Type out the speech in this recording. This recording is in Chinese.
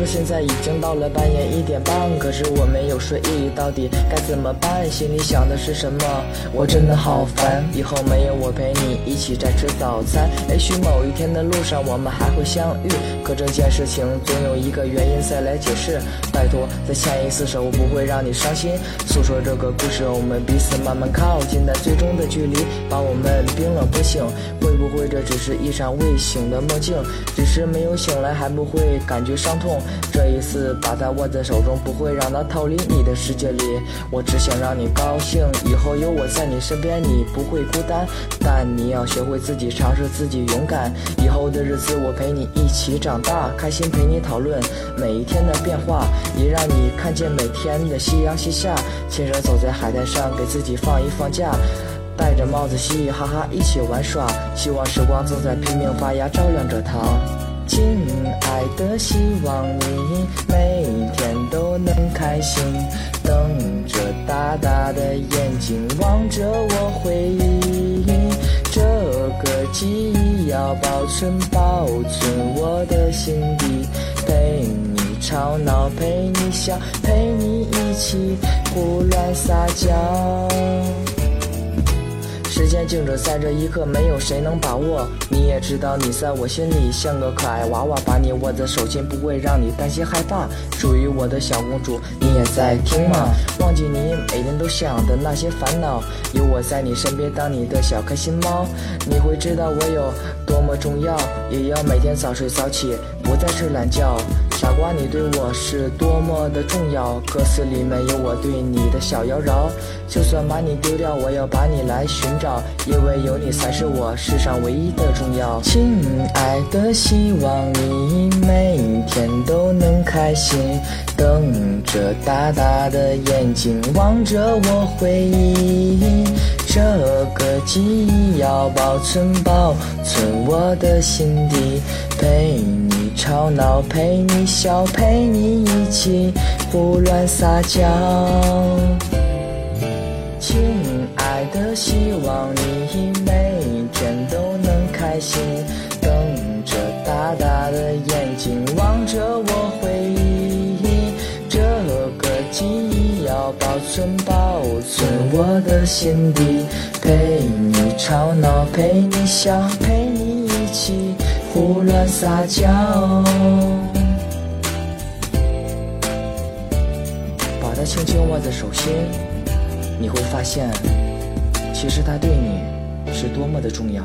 说现在已经到了半夜一点半，可是我没有睡意，到底该怎么办？心里想的是什么？我真的好烦，以后没有我陪你一起在吃早餐。也许某一天的路上我们还会相遇，可这件事情总有一个原因再来解释。拜托，再下一次手，我不会让你伤心。诉说这个故事，我们彼此慢慢靠近，但最终的距离把我们冰冷不醒。会不会这只是一场未醒的梦境？只是没有醒来，还不会感觉伤痛。这一次把它握在手中，不会让它逃离你的世界里。我只想让你高兴，以后有我在你身边，你不会孤单。但你要学会自己尝试，自己勇敢。以后的日子，我陪你一起长大，开心陪你讨论每一天的变化，也让你看见每天的夕阳西下。牵手走在海滩上，给自己放一放假。戴着帽子嘻嘻哈哈一起玩耍，希望时光正在拼命发芽，照亮着它。亲爱的，希望你每天都能开心，瞪着大大的眼睛望着我回忆，这个记忆要保存保存我的心底，陪你吵闹，陪你笑，陪你一起胡乱撒娇。时间静止在这一刻，没有谁能把握。你也知道，你在我心里像个可爱娃娃，把你握在手心，不会让你担心害怕。属于我的小公主，你也在听吗？忘记你每天都想的那些烦恼，有我在你身边，当你的小开心猫。你会知道我有多么重要，也要每天早睡早起，不再睡懒觉。傻瓜，你对我是多么的重要，歌词里面有我对你的小妖娆。就算把你丢掉，我要把你来寻找，因为有你才是我世上唯一的重要。亲爱的，希望你每天都能开心，瞪着大大的眼睛望着我回忆，这个记忆要保存保存我的心底，陪你。吵闹，陪你笑，陪你一起胡乱撒娇。亲爱的，希望你每天都能开心，瞪着大大的眼睛望着我回忆，这个记忆要保存保我的心底，陪你吵闹，陪你笑，陪你一起。胡乱撒娇，把它轻轻握在手心，你会发现，其实它对你是多么的重要。